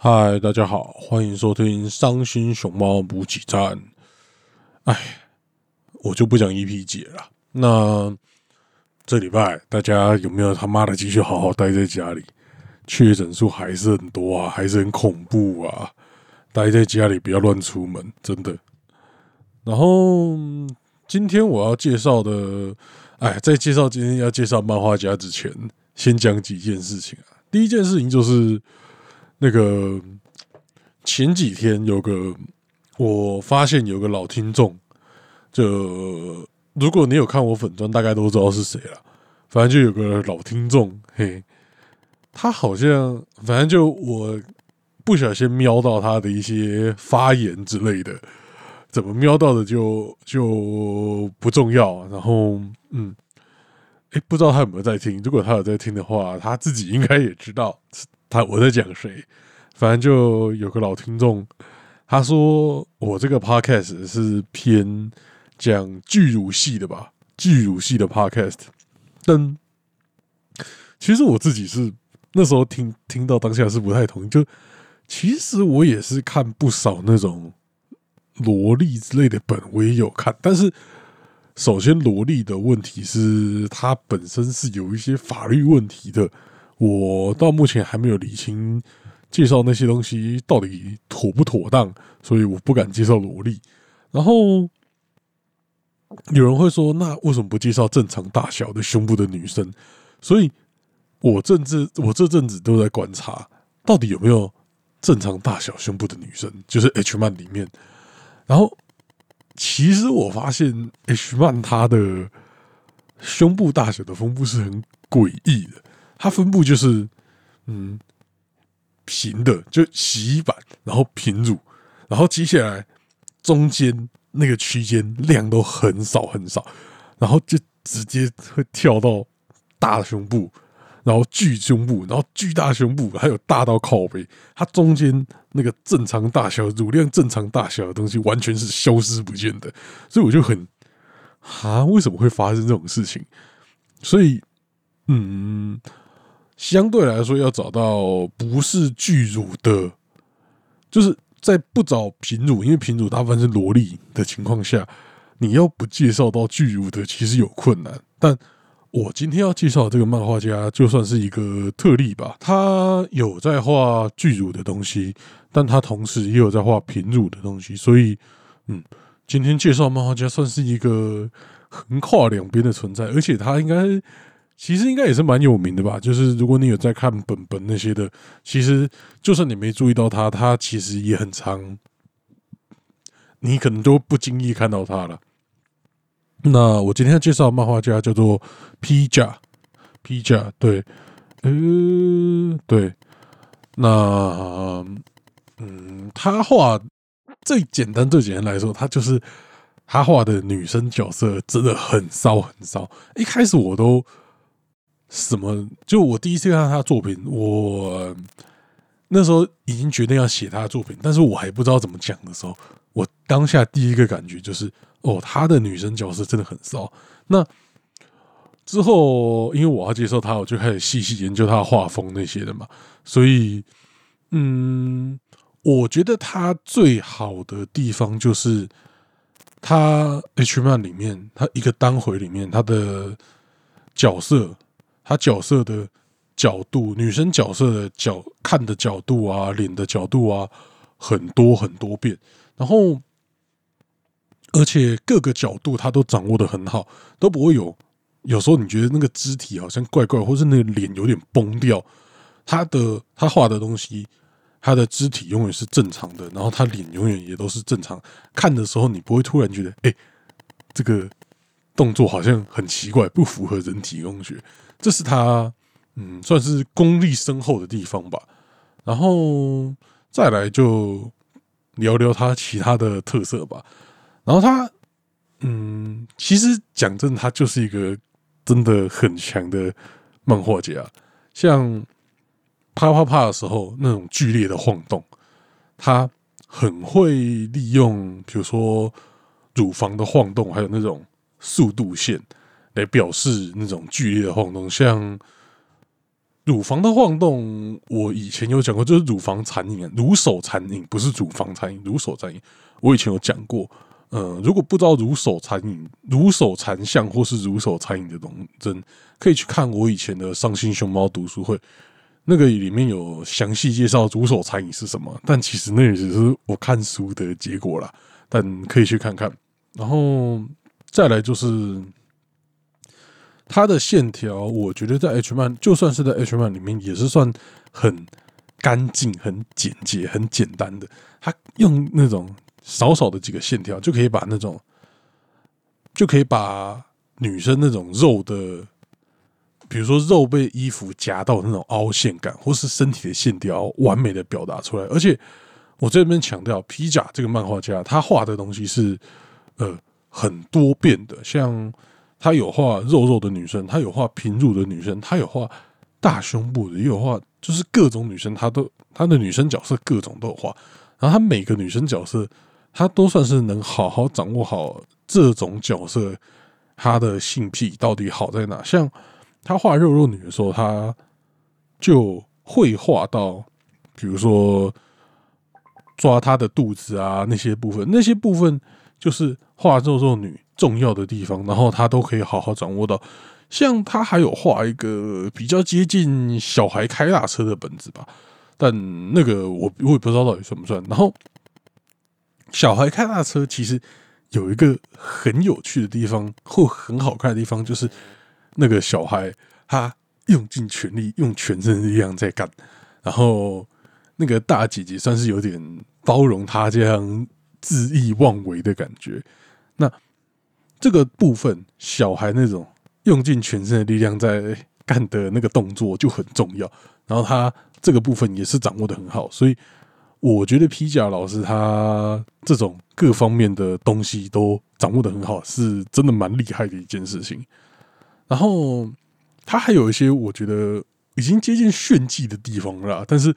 嗨，大家好，欢迎收听《伤心熊猫补给站》。哎，我就不讲 EP 姐了。那这礼拜大家有没有他妈的继续好好待在家里？确诊数还是很多啊，还是很恐怖啊！待在家里不要乱出门，真的。然后今天我要介绍的，哎，在介绍今天要介绍漫画家之前，先讲几件事情啊。第一件事情就是。那个前几天有个，我发现有个老听众，就如果你有看我粉砖，大概都知道是谁了。反正就有个老听众，嘿，他好像反正就我不小心瞄到他的一些发言之类的，怎么瞄到的就就不重要。然后，嗯，哎，不知道他有没有在听？如果他有在听的话，他自己应该也知道。他我在讲谁？反正就有个老听众，他说我这个 podcast 是偏讲巨乳系的吧，巨乳系的 podcast。但其实我自己是那时候听听到当下是不太同意。就其实我也是看不少那种萝莉之类的本，我也有看。但是首先萝莉的问题是它本身是有一些法律问题的。我到目前还没有理清介绍那些东西到底妥不妥当，所以我不敢介绍萝莉。然后有人会说，那为什么不介绍正常大小的胸部的女生？所以我这阵我这阵子都在观察，到底有没有正常大小胸部的女生，就是 H 曼里面。然后其实我发现 H 曼她的胸部大小的分布是很诡异的。它分布就是，嗯，平的，就洗衣板，然后平乳，然后接下来中间那个区间量都很少很少，然后就直接会跳到大胸部，然后巨胸部，然后巨大胸部，还有大到靠背，它中间那个正常大小、乳量正常大小的东西完全是消失不见的，所以我就很啊，为什么会发生这种事情？所以，嗯。相对来说，要找到不是巨乳的，就是在不找平乳，因为平乳大部分是萝莉的情况下，你要不介绍到巨乳的，其实有困难。但我今天要介绍这个漫画家，就算是一个特例吧。他有在画巨乳的东西，但他同时也有在画平乳的东西，所以，嗯，今天介绍漫画家算是一个横跨两边的存在，而且他应该。其实应该也是蛮有名的吧，就是如果你有在看本本那些的，其实就算你没注意到他，他其实也很长，你可能都不经意看到他了。那我今天要介绍漫画家叫做披甲，披甲，对，呃，对，那嗯，他画最简单最简单来说，他就是他画的女生角色真的很骚很骚，一开始我都。什么？就我第一次看到他的作品，我那时候已经决定要写他的作品，但是我还不知道怎么讲的时候，我当下第一个感觉就是，哦，他的女生角色真的很骚。那之后，因为我要接受他，我就开始细细研究他的画风那些的嘛。所以，嗯，我觉得他最好的地方就是他 H 漫里面，他一个单回里面他的角色。他角色的角度，女生角色的角看的角度啊，脸的角度啊，很多很多遍。然后，而且各个角度他都掌握的很好，都不会有。有时候你觉得那个肢体好像怪怪，或是那个脸有点崩掉。他的他画的东西，他的肢体永远是正常的，然后他脸永远也都是正常。看的时候你不会突然觉得，哎，这个动作好像很奇怪，不符合人体工学。这是他，嗯，算是功力深厚的地方吧。然后再来就聊聊他其他的特色吧。然后他，嗯，其实讲真，他就是一个真的很强的漫画家。像啪啪啪的时候那种剧烈的晃动，他很会利用，比如说乳房的晃动，还有那种速度线。来表示那种剧烈的晃动，像乳房的晃动，我以前有讲过，就是乳房残影，乳手残影不是乳房残影，乳手残影，我以前有讲过。呃，如果不知道乳手残影、乳手残像或是乳手残影的东真，可以去看我以前的伤心熊猫读书会，那个里面有详细介绍乳手残影是什么。但其实那也只是我看书的结果啦，但可以去看看。然后再来就是。它的线条，我觉得在 H 漫，就算是在 H 漫里面，也是算很干净、很简洁、很简单的。它用那种少少的几个线条，就可以把那种，就可以把女生那种肉的，比如说肉被衣服夹到那种凹陷感，或是身体的线条，完美的表达出来。而且我这边强调，皮甲这个漫画家，他画的东西是呃很多变的，像。他有画肉肉的女生，他有画平乳的女生，他有画大胸部的，也有画就是各种女生，他都他的女生角色各种都有画。然后他每个女生角色，他都算是能好好掌握好这种角色，他的性癖到底好在哪。像他画肉肉女的时候，他就会画到，比如说抓她的肚子啊那些部分，那些部分就是画肉肉女。重要的地方，然后他都可以好好掌握到。像他还有画一个比较接近小孩开大车的本子吧，但那个我我也不知道到底算不算。然后小孩开大车其实有一个很有趣的地方或很好看的地方，就是那个小孩他用尽全力用全身力量在干，然后那个大姐姐算是有点包容他这样恣意妄为的感觉。那这个部分，小孩那种用尽全身的力量在干的那个动作就很重要。然后他这个部分也是掌握的很好，所以我觉得皮甲老师他这种各方面的东西都掌握的很好，是真的蛮厉害的一件事情。然后他还有一些我觉得已经接近炫技的地方了，但是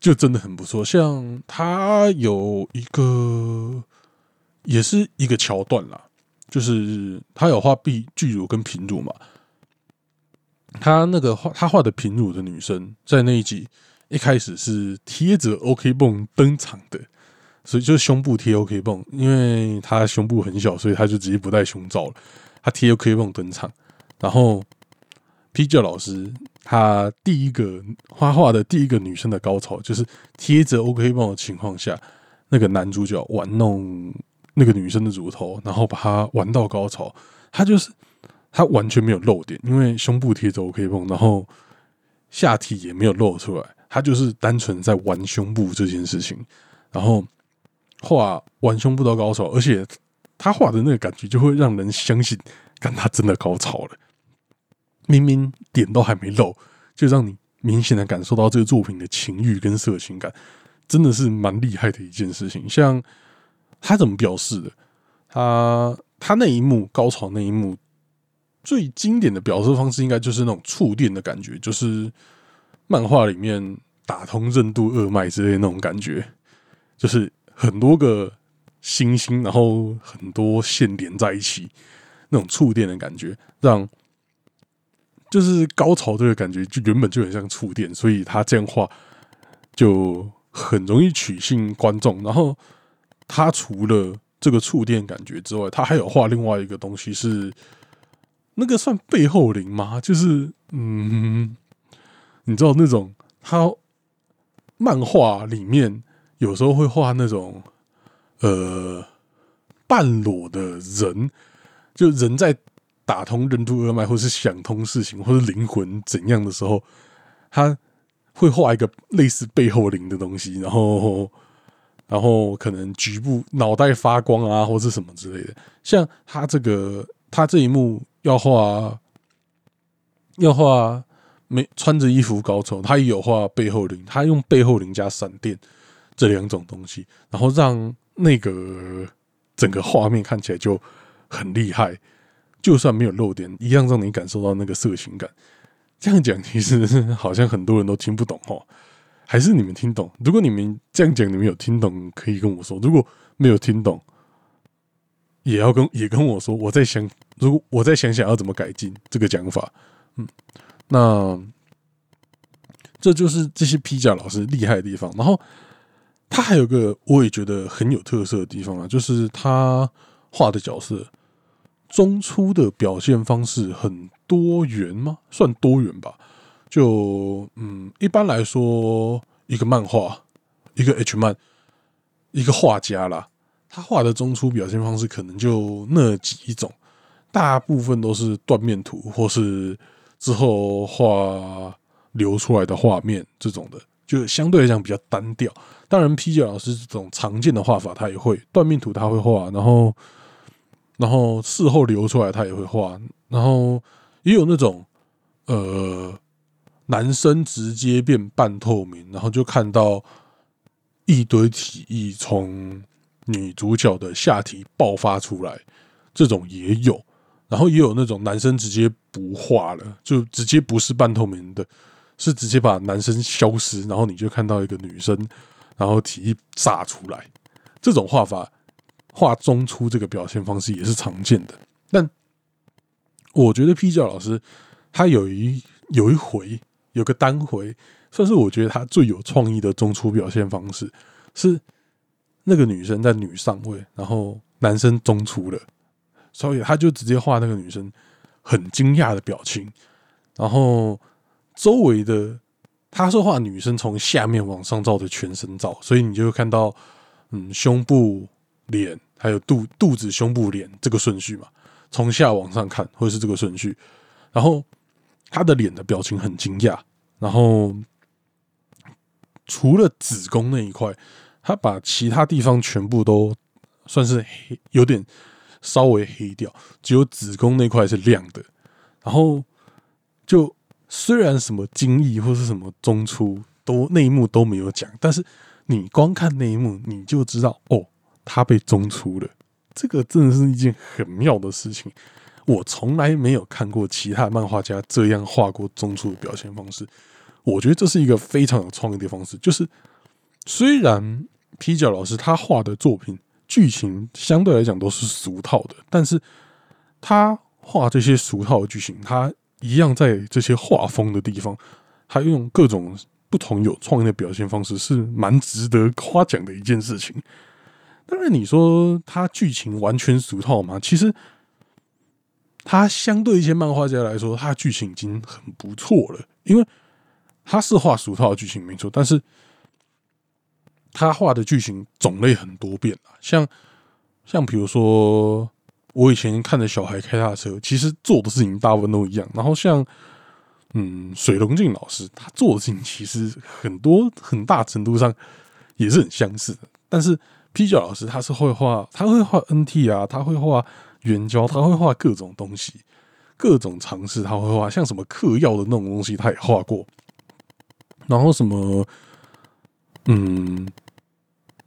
就真的很不错。像他有一个也是一个桥段啦。就是他有画壁巨乳跟平乳嘛，他那个画他画的平乳的女生，在那一集一开始是贴着 OK 泵登场的，所以就胸部贴 OK 泵，因为他胸部很小，所以他就直接不戴胸罩了，他贴 OK 泵登场。然后 P 教老师他第一个画画的第一个女生的高潮，就是贴着 OK 泵的情况下，那个男主角玩弄。那个女生的乳头，然后把它玩到高潮，她就是她完全没有露点，因为胸部贴着 OK 绷，然后下体也没有露出来，她就是单纯在玩胸部这件事情，然后画玩胸部到高潮，而且她画的那个感觉就会让人相信，看她真的高潮了，明明点都还没露，就让你明显的感受到这个作品的情欲跟色情感，真的是蛮厉害的一件事情，像。他怎么表示的？他他那一幕高潮那一幕最经典的表示方式，应该就是那种触电的感觉，就是漫画里面打通任督二脉之类那种感觉，就是很多个星星，然后很多线连在一起，那种触电的感觉，让就是高潮这个感觉就原本就很像触电，所以他这样画就很容易取信观众，然后。他除了这个触电感觉之外，他还有画另外一个东西，是那个算背后灵吗？就是嗯，你知道那种他漫画里面有时候会画那种呃半裸的人，就人在打通任督二脉，或是想通事情，或是灵魂怎样的时候，他会画一个类似背后灵的东西，然后。然后可能局部脑袋发光啊，或是什么之类的。像他这个，他这一幕要画，要画没穿着衣服高潮，他也有画背后灵，他用背后灵加闪电这两种东西，然后让那个整个画面看起来就很厉害。就算没有漏点，一样让你感受到那个色情感。这样讲其实好像很多人都听不懂哦。还是你们听懂？如果你们这样讲，你们有听懂，可以跟我说；如果没有听懂，也要跟也跟我说。我在想，如果我在想想要怎么改进这个讲法。嗯，那这就是这些披甲老师厉害的地方。然后他还有个我也觉得很有特色的地方啊，就是他画的角色中出的表现方式很多元吗？算多元吧。就嗯，一般来说，一个漫画，一个 H 漫，一个画家啦，他画的中出表现方式可能就那几种，大部分都是断面图，或是之后画流出来的画面这种的，就相对来讲比较单调。当然，P 九老师这种常见的画法他也会，断面图他会画，然后然后事后流出来他也会画，然后也有那种呃。男生直接变半透明，然后就看到一堆体液从女主角的下体爆发出来，这种也有。然后也有那种男生直接不画了，就直接不是半透明的，是直接把男生消失，然后你就看到一个女生，然后体液炸出来。这种画法画中出这个表现方式也是常见的。但我觉得 P 教老师他有一有一回。有个单回，算是我觉得他最有创意的中出表现方式，是那个女生在女上位，然后男生中出了，所以他就直接画那个女生很惊讶的表情，然后周围的他是画女生从下面往上照的全身照，所以你就会看到嗯胸部、脸还有肚肚子、胸部、脸这个顺序嘛，从下往上看会是这个顺序，然后。他的脸的表情很惊讶，然后除了子宫那一块，他把其他地方全部都算是黑，有点稍微黑掉，只有子宫那块是亮的。然后就虽然什么精液或是什么中出都那一幕都没有讲，但是你光看那一幕，你就知道哦，他被中出了。这个真的是一件很妙的事情。我从来没有看过其他漫画家这样画过中出的表现方式，我觉得这是一个非常有创意的方式。就是虽然皮角老师他画的作品剧情相对来讲都是俗套的，但是他画这些俗套的剧情，他一样在这些画风的地方，他用各种不同有创意的表现方式，是蛮值得夸奖的一件事情。当然，你说他剧情完全俗套吗？其实。他相对一些漫画家来说，他的剧情已经很不错了，因为他是画俗套的剧情没错，但是他画的剧情种类很多变啊，像像比如说我以前看的小孩开大车，其实做的事情大部分都一样。然后像嗯水龙镜老师，他做的事情其实很多很大程度上也是很相似的。但是 P 九老师他是会画，他会画 NT 啊，他会画。圆胶他会画各种东西，各种尝试他会画，像什么嗑药的那种东西他也画过，然后什么，嗯，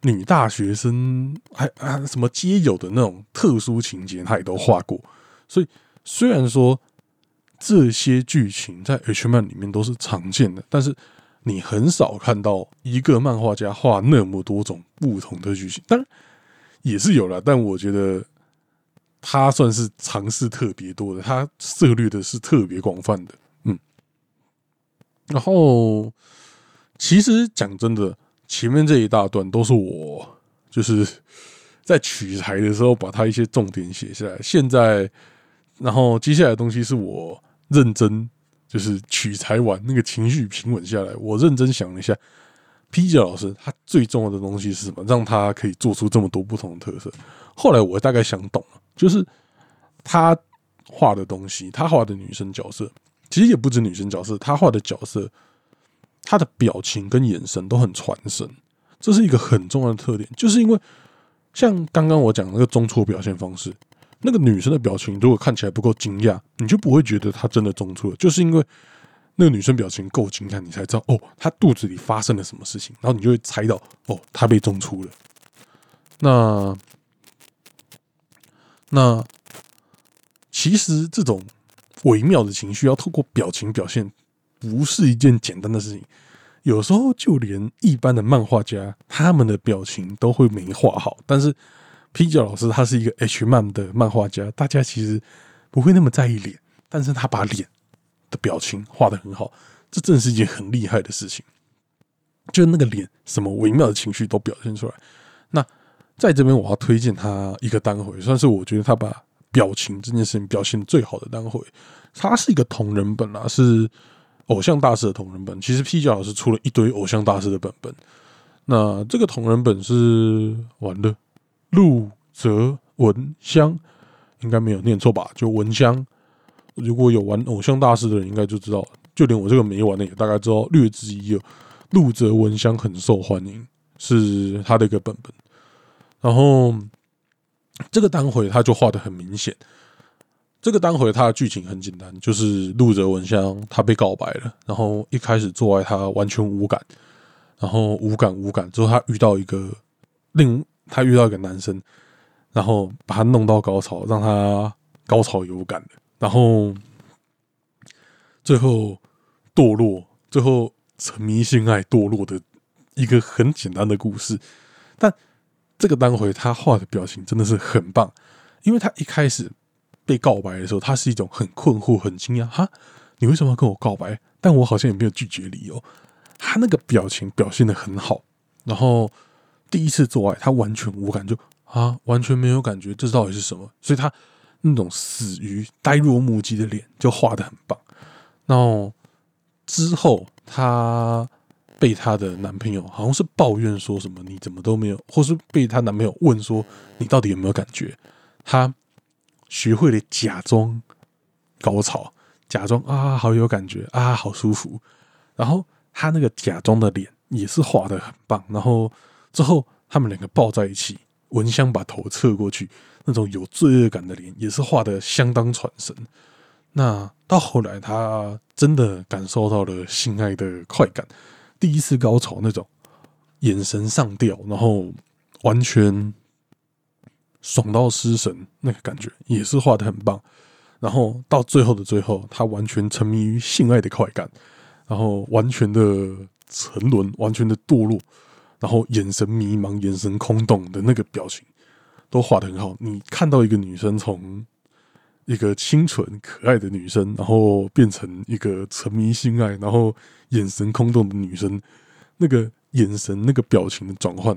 女大学生还啊什么皆有的那种特殊情节他也都画过，所以虽然说这些剧情在 H 漫里面都是常见的，但是你很少看到一个漫画家画那么多种不同的剧情，当然也是有了，但我觉得。他算是尝试特别多的，他涉猎的是特别广泛的，嗯。然后，其实讲真的，前面这一大段都是我就是在取材的时候把他一些重点写下来。现在，然后接下来的东西是我认真就是取材完，那个情绪平稳下来，我认真想了一下。P 姐老师他最重要的东西是什么？让他可以做出这么多不同的特色。后来我大概想懂了，就是他画的东西，他画的女生角色，其实也不止女生角色，他画的角色，他的表情跟眼神都很传神，这是一个很重要的特点。就是因为像刚刚我讲那个中错表现方式，那个女生的表情如果看起来不够惊讶，你就不会觉得她真的中出了，就是因为。那个女生表情够惊讶，你才知道哦，她肚子里发生了什么事情，然后你就会猜到哦，她被中出了。那那其实这种微妙的情绪要透过表情表现，不是一件简单的事情。有时候就连一般的漫画家，他们的表情都会没画好。但是皮角老师他是一个 H 漫的漫画家，大家其实不会那么在意脸，但是他把脸。的表情画的很好，这真的是一件很厉害的事情。就那个脸，什么微妙的情绪都表现出来。那在这边，我要推荐他一个单回，算是我觉得他把表情这件事情表现最好的单回。他是一个同人本啊，是偶像大师的同人本。其实 P 角老师出了一堆偶像大师的本本。那这个同人本是完了，陆泽文香应该没有念错吧？就文香。如果有玩偶像大师的人，应该就知道。就连我这个没玩的，也大概知道略知一二。陆泽文香很受欢迎，是他的一个本本。然后这个单回他就画的很明显。这个单回他的剧情很简单，就是陆泽文香他被告白了，然后一开始做爱他完全无感，然后无感无感之后他遇到一个另他遇到一个男生，然后把他弄到高潮，让他高潮有感的。然后最后堕落，最后沉迷性爱堕落的一个很简单的故事，但这个单回他画的表情真的是很棒，因为他一开始被告白的时候，他是一种很困惑、很惊讶，哈，你为什么要跟我告白？但我好像也没有拒绝理由。他那个表情表现的很好，然后第一次做爱，他完全无感，就啊，完全没有感觉，这到底是什么？所以他。那种死鱼、呆若木鸡的脸就画的很棒。然后之后，她被她的男朋友好像是抱怨说什么：“你怎么都没有？”或是被她男朋友问说：“你到底有没有感觉？”她学会了假装高潮，假装啊好有感觉啊好舒服。然后她那个假装的脸也是画的很棒。然后之后他们两个抱在一起，蚊香把头侧过去。那种有罪恶感的脸也是画的相当传神。那到后来，他真的感受到了性爱的快感，第一次高潮那种眼神上吊，然后完全爽到失神那个感觉，也是画的很棒。然后到最后的最后，他完全沉迷于性爱的快感，然后完全的沉沦，完全的堕落，然后眼神迷茫、眼神空洞的那个表情。都画的很好。你看到一个女生从一个清纯可爱的女生，然后变成一个沉迷性爱，然后眼神空洞的女生，那个眼神、那个表情的转换，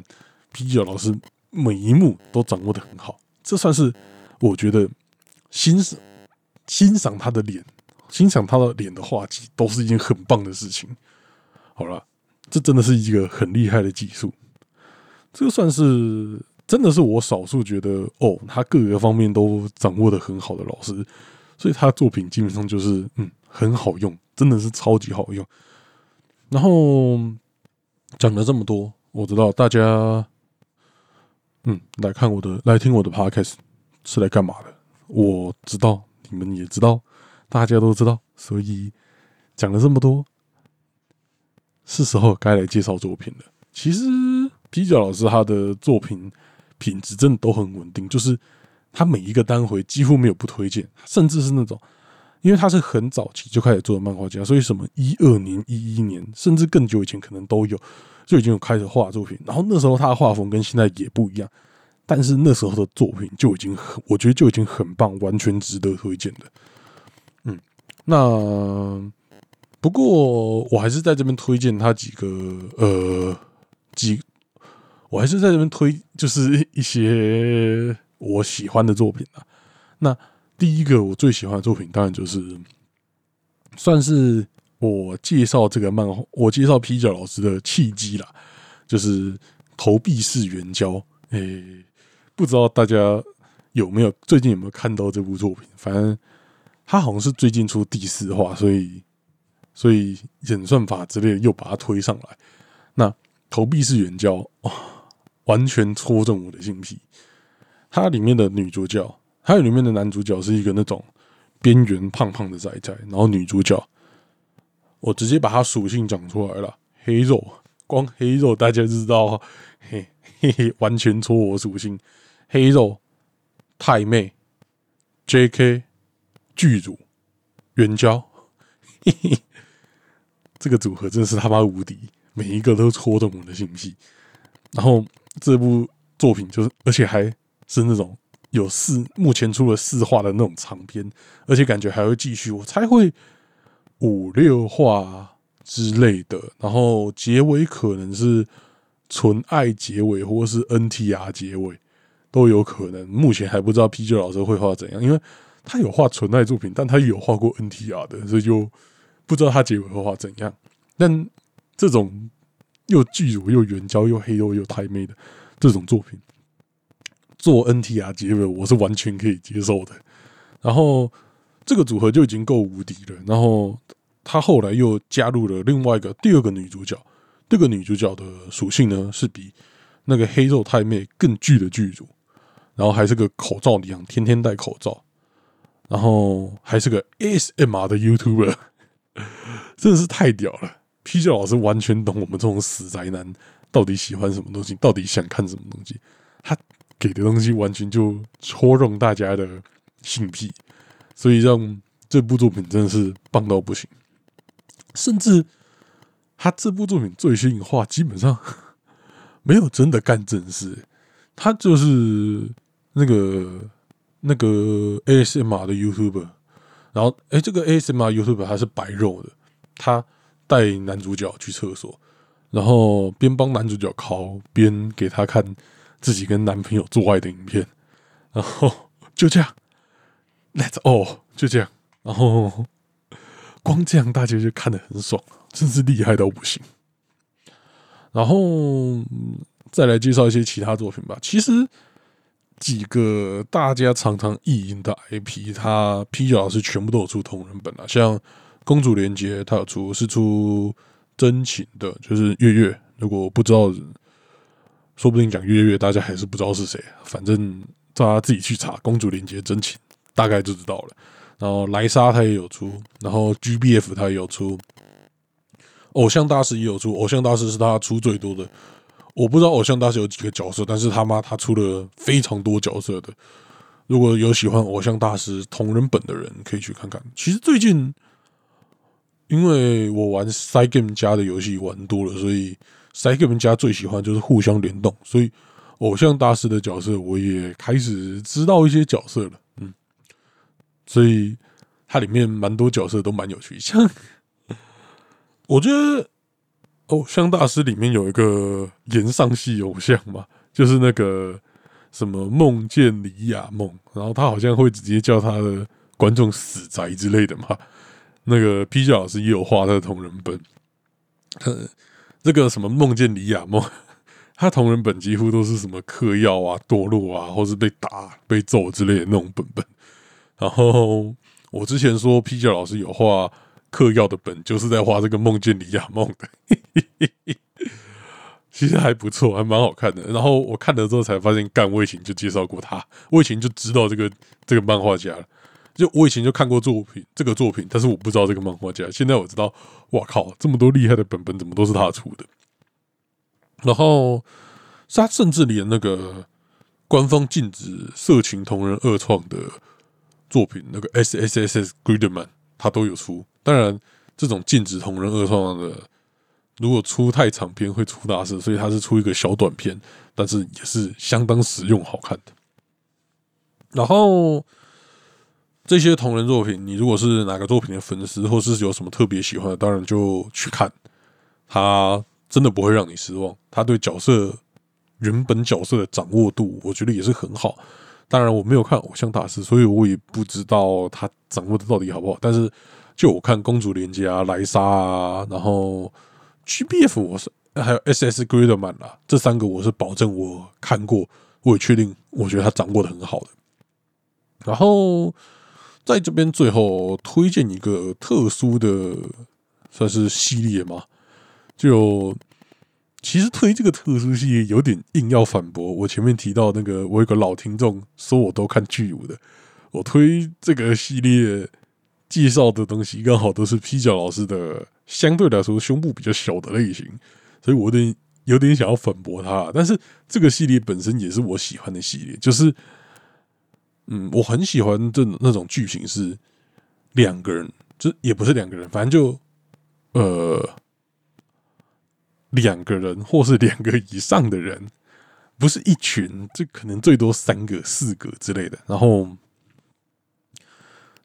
啤酒老师每一幕都掌握的很好。这算是我觉得欣赏欣赏他的脸，欣赏他的脸的画技，都是一件很棒的事情。好了，这真的是一个很厉害的技术。这个算是。真的是我少数觉得哦，他各个方面都掌握的很好的老师，所以他作品基本上就是嗯很好用，真的是超级好用。然后讲了这么多，我知道大家嗯来看我的来听我的 podcast 是来干嘛的，我知道你们也知道，大家都知道，所以讲了这么多，是时候该来介绍作品了。其实皮角老师他的作品。品质真的都很稳定，就是他每一个单回几乎没有不推荐，甚至是那种，因为他是很早期就开始做的漫画家，所以什么一二年、一一年，甚至更久以前可能都有，就已经有开始画作品。然后那时候他的画风跟现在也不一样，但是那时候的作品就已经很，我觉得就已经很棒，完全值得推荐的。嗯，那不过我还是在这边推荐他几个，呃，几。我还是在这边推，就是一些我喜欢的作品啊。那第一个我最喜欢的作品，当然就是算是我介绍这个漫画，我介绍皮角老师的契机啦，就是投币式援交。诶，不知道大家有没有最近有没有看到这部作品？反正他好像是最近出第四话，所以所以演算法之类又把它推上来。那投币式援交哦。完全戳中我的心脾。它里面的女主角，还有里面的男主角是一个那种边缘胖胖的仔仔，然后女主角，我直接把它属性讲出来了，黑肉，光黑肉大家知道，嘿嘿嘿，完全戳我属性，黑肉太妹，J.K. 剧组援交，嘿嘿，这个组合真的是他妈无敌，每一个都戳中我的心脾，然后。这部作品就是，而且还是那种有四目前出了四话的那种长篇，而且感觉还会继续。我猜会五六话之类的，然后结尾可能是纯爱结尾，或是 NTR 结尾都有可能。目前还不知道 P 九老师会画怎样，因为他有画纯爱作品，但他有画过 NTR 的，所以就不知道他结尾会画怎样。但这种又巨乳又圆胶又黑又又太妹的这种作品，做 NTR 结尾我是完全可以接受的。然后这个组合就已经够无敌了。然后他后来又加入了另外一个第二个女主角，这个女主角的属性呢是比那个黑肉太妹更巨的剧组，然后还是个口罩一样，天天戴口罩，然后还是个 ASMR 的 YouTuber，真的是太屌了。P 九老师完全懂我们这种死宅男到底喜欢什么东西，到底想看什么东西。他给的东西完全就戳中大家的性癖，所以让这部作品真的是棒到不行。甚至他这部作品最新话，基本上 没有真的干正事，他就是那个那个 ASMR 的 YouTuber，然后哎，这个 ASMR YouTuber 还是白肉的，他。带男主角去厕所，然后边帮男主角敲，边给他看自己跟男朋友做爱的影片，然后就这样，Let's all 就这样，然后光这样大家就看得很爽，真是厉害到不行。然后再来介绍一些其他作品吧。其实几个大家常常意淫的 IP，他 P 九老师全部都有出同人本啊，像。公主连接，它有出是出真情的，就是月月。如果不知道，说不定讲月月，大家还是不知道是谁。反正大家自己去查公主连接真情，大概就知道了。然后莱莎他也有出，然后 GBF 他也有出，偶像大师也有出。偶像大师是他出最多的。我不知道偶像大师有几个角色，但是他妈他出了非常多角色的。如果有喜欢偶像大师同人本的人，可以去看看。其实最近。因为我玩 Side Game 家的游戏玩多了，所以 Side Game 家最喜欢就是互相联动，所以偶像大师的角色我也开始知道一些角色了，嗯，所以它里面蛮多角色都蛮有趣，像 我觉得偶像大师里面有一个岩上系偶像嘛，就是那个什么梦见李亚梦，然后他好像会直接叫他的观众死宅之类的嘛。那个 P 九老师也有画他的同人本，呃，这个什么梦见李亚梦，他同人本几乎都是什么嗑药啊、堕落啊，或是被打、被揍之类的那种本本。然后我之前说 P 九老师有画嗑药的本，就是在画这个梦见李亚梦的，其实还不错，还蛮好看的。然后我看了之后才发现，干我以前就介绍过他，我以前就知道这个这个漫画家了。就我以前就看过作品，这个作品，但是我不知道这个漫画家。现在我知道，哇靠，这么多厉害的本本，怎么都是他出的？然后他甚至连那个官方禁止色情同人二创的作品，那个 S S S S Gridman，他都有出。当然，这种禁止同人二创的，如果出太长篇会出大事，所以他是出一个小短片，但是也是相当实用、好看的。然后。这些同人作品，你如果是哪个作品的粉丝，或是有什么特别喜欢的，当然就去看。他真的不会让你失望。他对角色原本角色的掌握度，我觉得也是很好。当然，我没有看偶像大师，所以我也不知道他掌握的到底好不好。但是，就我看公主连接啊、莱莎啊，然后 GBF，我是还有 SS Gridman 啦，这三个我是保证我看过，我也确定，我觉得他掌握的很好的。然后。在这边最后推荐一个特殊的，算是系列嘛？就其实推这个特殊系列有点硬要反驳。我前面提到那个，我有个老听众说我都看巨乳的，我推这个系列介绍的东西刚好都是 P 角老师的，相对来说胸部比较小的类型，所以我有点有点想要反驳他。但是这个系列本身也是我喜欢的系列，就是。嗯，我很喜欢这那种剧情是两个人，就也不是两个人，反正就呃两个人或是两个以上的人，不是一群，这可能最多三个、四个之类的。然后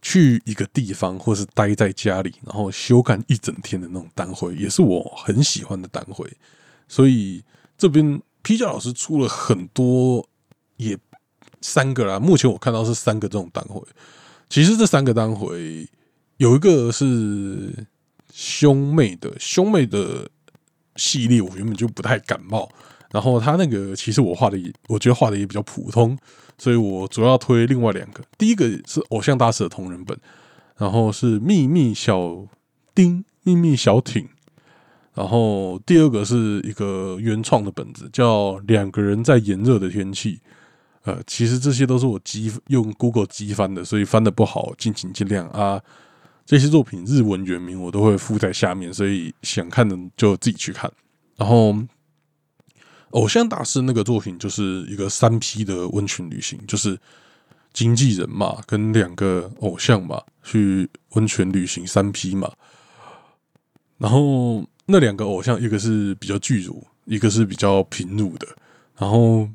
去一个地方，或是待在家里，然后休干一整天的那种单回，也是我很喜欢的单回。所以这边批教老师出了很多，也三个啦。目前我看到是三个这种单回。其实这三个单回有一个是兄妹的，兄妹的系列我原本就不太感冒。然后他那个其实我画的也，我觉得画的也比较普通，所以我主要推另外两个。第一个是偶像大师的同人本，然后是秘密小丁、秘密小艇，然后第二个是一个原创的本子，叫两个人在炎热的天气。呃，其实这些都是我机用 Google 机翻的，所以翻的不好，敬请见谅啊。这些作品日文原名我都会附在下面，所以想看的就自己去看。然后。偶像大师那个作品就是一个三 P 的温泉旅行，就是经纪人嘛，跟两个偶像嘛去温泉旅行三 P 嘛。然后那两个偶像，一个是比较巨乳，一个是比较平乳的。然后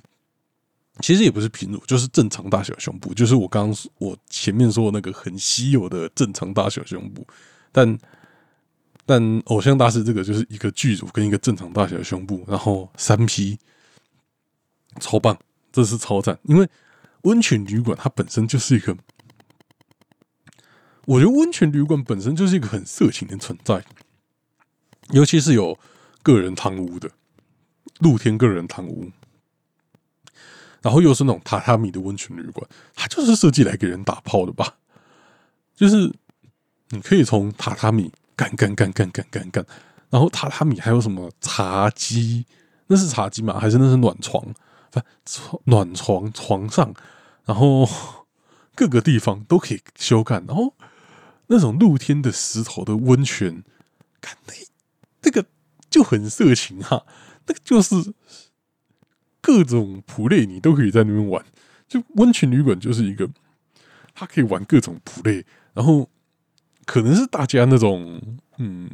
其实也不是平乳，就是正常大小胸部，就是我刚刚我前面说那个很稀有的正常大小胸部，但。但偶像大师这个就是一个剧组跟一个正常大小胸部，然后三 P，超棒，这是超赞。因为温泉旅馆它本身就是一个，我觉得温泉旅馆本身就是一个很色情的存在，尤其是有个人汤屋的露天个人汤屋，然后又是那种榻榻米的温泉旅馆，它就是设计来给人打炮的吧？就是你可以从榻榻米。干干干干干干干，然后榻榻米还有什么茶几？那是茶几吗？还是那是暖床？不，暖床床上，然后各个地方都可以修改。然后那种露天的石头的温泉，看那那个就很色情哈。那个就是各种普类，你都可以在那边玩。就温泉旅馆就是一个，它可以玩各种普类，然后。可能是大家那种嗯，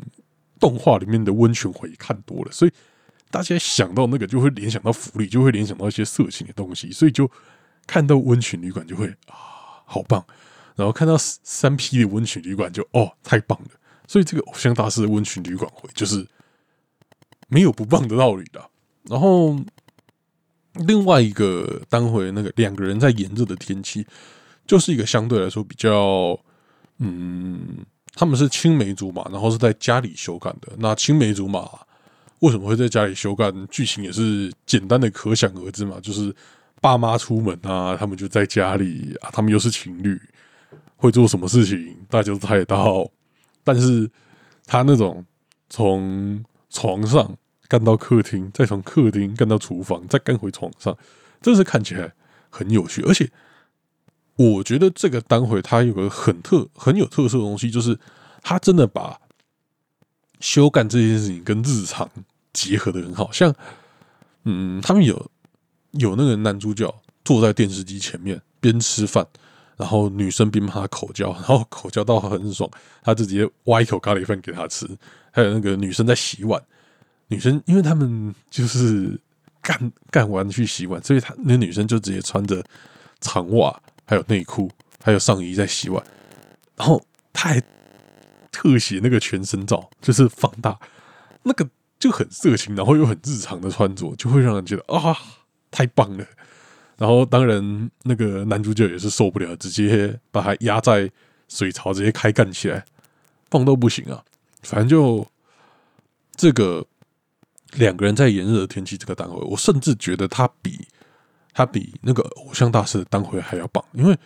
动画里面的温泉回看多了，所以大家想到那个就会联想到福利，就会联想到一些色情的东西，所以就看到温泉旅馆就会啊，好棒！然后看到三 P 的温泉旅馆就哦，太棒了！所以这个偶像大师的温泉旅馆会就是没有不棒的道理的。然后另外一个当回那个两个人在炎热的天气，就是一个相对来说比较。嗯，他们是青梅竹马，然后是在家里修改的。那青梅竹马为什么会在家里修改？剧情也是简单的可想而知嘛，就是爸妈出门啊，他们就在家里啊，他们又是情侣，会做什么事情大家都猜得到。但是他那种从床上干到客厅，再从客厅干到厨房，再干回床上，这是看起来很有趣，而且。我觉得这个单回它有个很特很有特色的东西，就是它真的把修干这件事情跟日常结合的很好。像，嗯，他们有有那个男主角坐在电视机前面边吃饭，然后女生边帮他口交，然后口交到很爽，他直接挖一口咖喱饭给他吃。还有那个女生在洗碗，女生因为他们就是干干完去洗碗，所以他那女生就直接穿着长袜。还有内裤，还有上衣在洗碗，然后他还特写那个全身照，就是放大，那个就很色情，然后又很日常的穿着，就会让人觉得啊，太棒了。然后当然那个男主角也是受不了，直接把他压在水槽，直接开干起来，棒到不行啊。反正就这个两个人在炎热的天气这个单位，我甚至觉得他比。他比那个偶像大师的单回还要棒，因为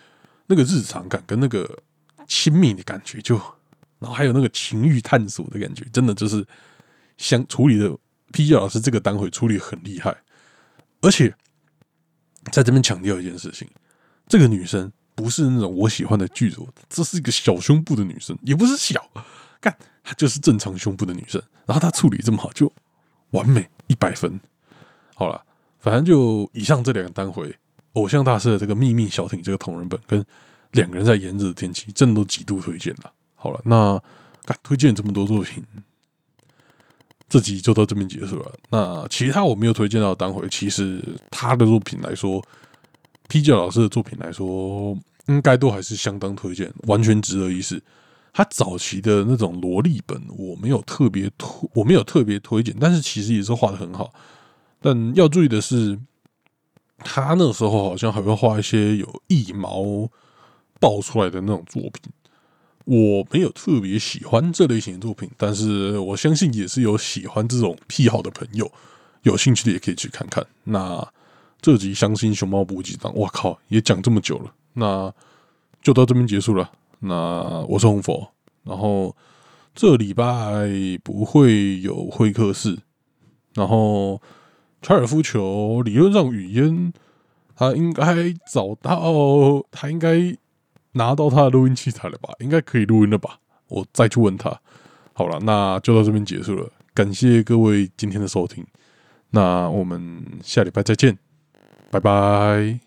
那个日常感跟那个亲密的感觉，就然后还有那个情欲探索的感觉，真的就是相处理的。P G 老师这个单回处理很厉害，而且在这边强调一件事情：这个女生不是那种我喜欢的剧组，这是一个小胸部的女生，也不是小，看她就是正常胸部的女生。然后她处理这么好，就完美一百分。好了。反正就以上这两个单回，偶像大师的这个秘密小艇这个同人本，跟两个人在炎热的天气，真的都极度推荐了。好了，那推荐这么多作品，这集就到这边结束了。那其他我没有推荐到的单回，其实他的作品来说，P 教老师的作品来说，应该都还是相当推荐，完全值得一试。他早期的那种萝莉本，我没有特别推，我没有特别推荐，但是其实也是画的很好。但要注意的是，他那时候好像还会画一些有一毛爆出来的那种作品。我没有特别喜欢这类型的作品，但是我相信也是有喜欢这种癖好的朋友，有兴趣的也可以去看看。那这集《相信熊猫补给章》，我靠，也讲这么久了，那就到这边结束了。那我是红佛，然后这礼拜不会有会客室，然后查尔夫球理论上语嫣他应该找到，他应该拿到他的录音器材了吧？应该可以录音了吧？我再去问他。好了，那就到这边结束了，感谢各位今天的收听，那我们下礼拜再见，拜拜。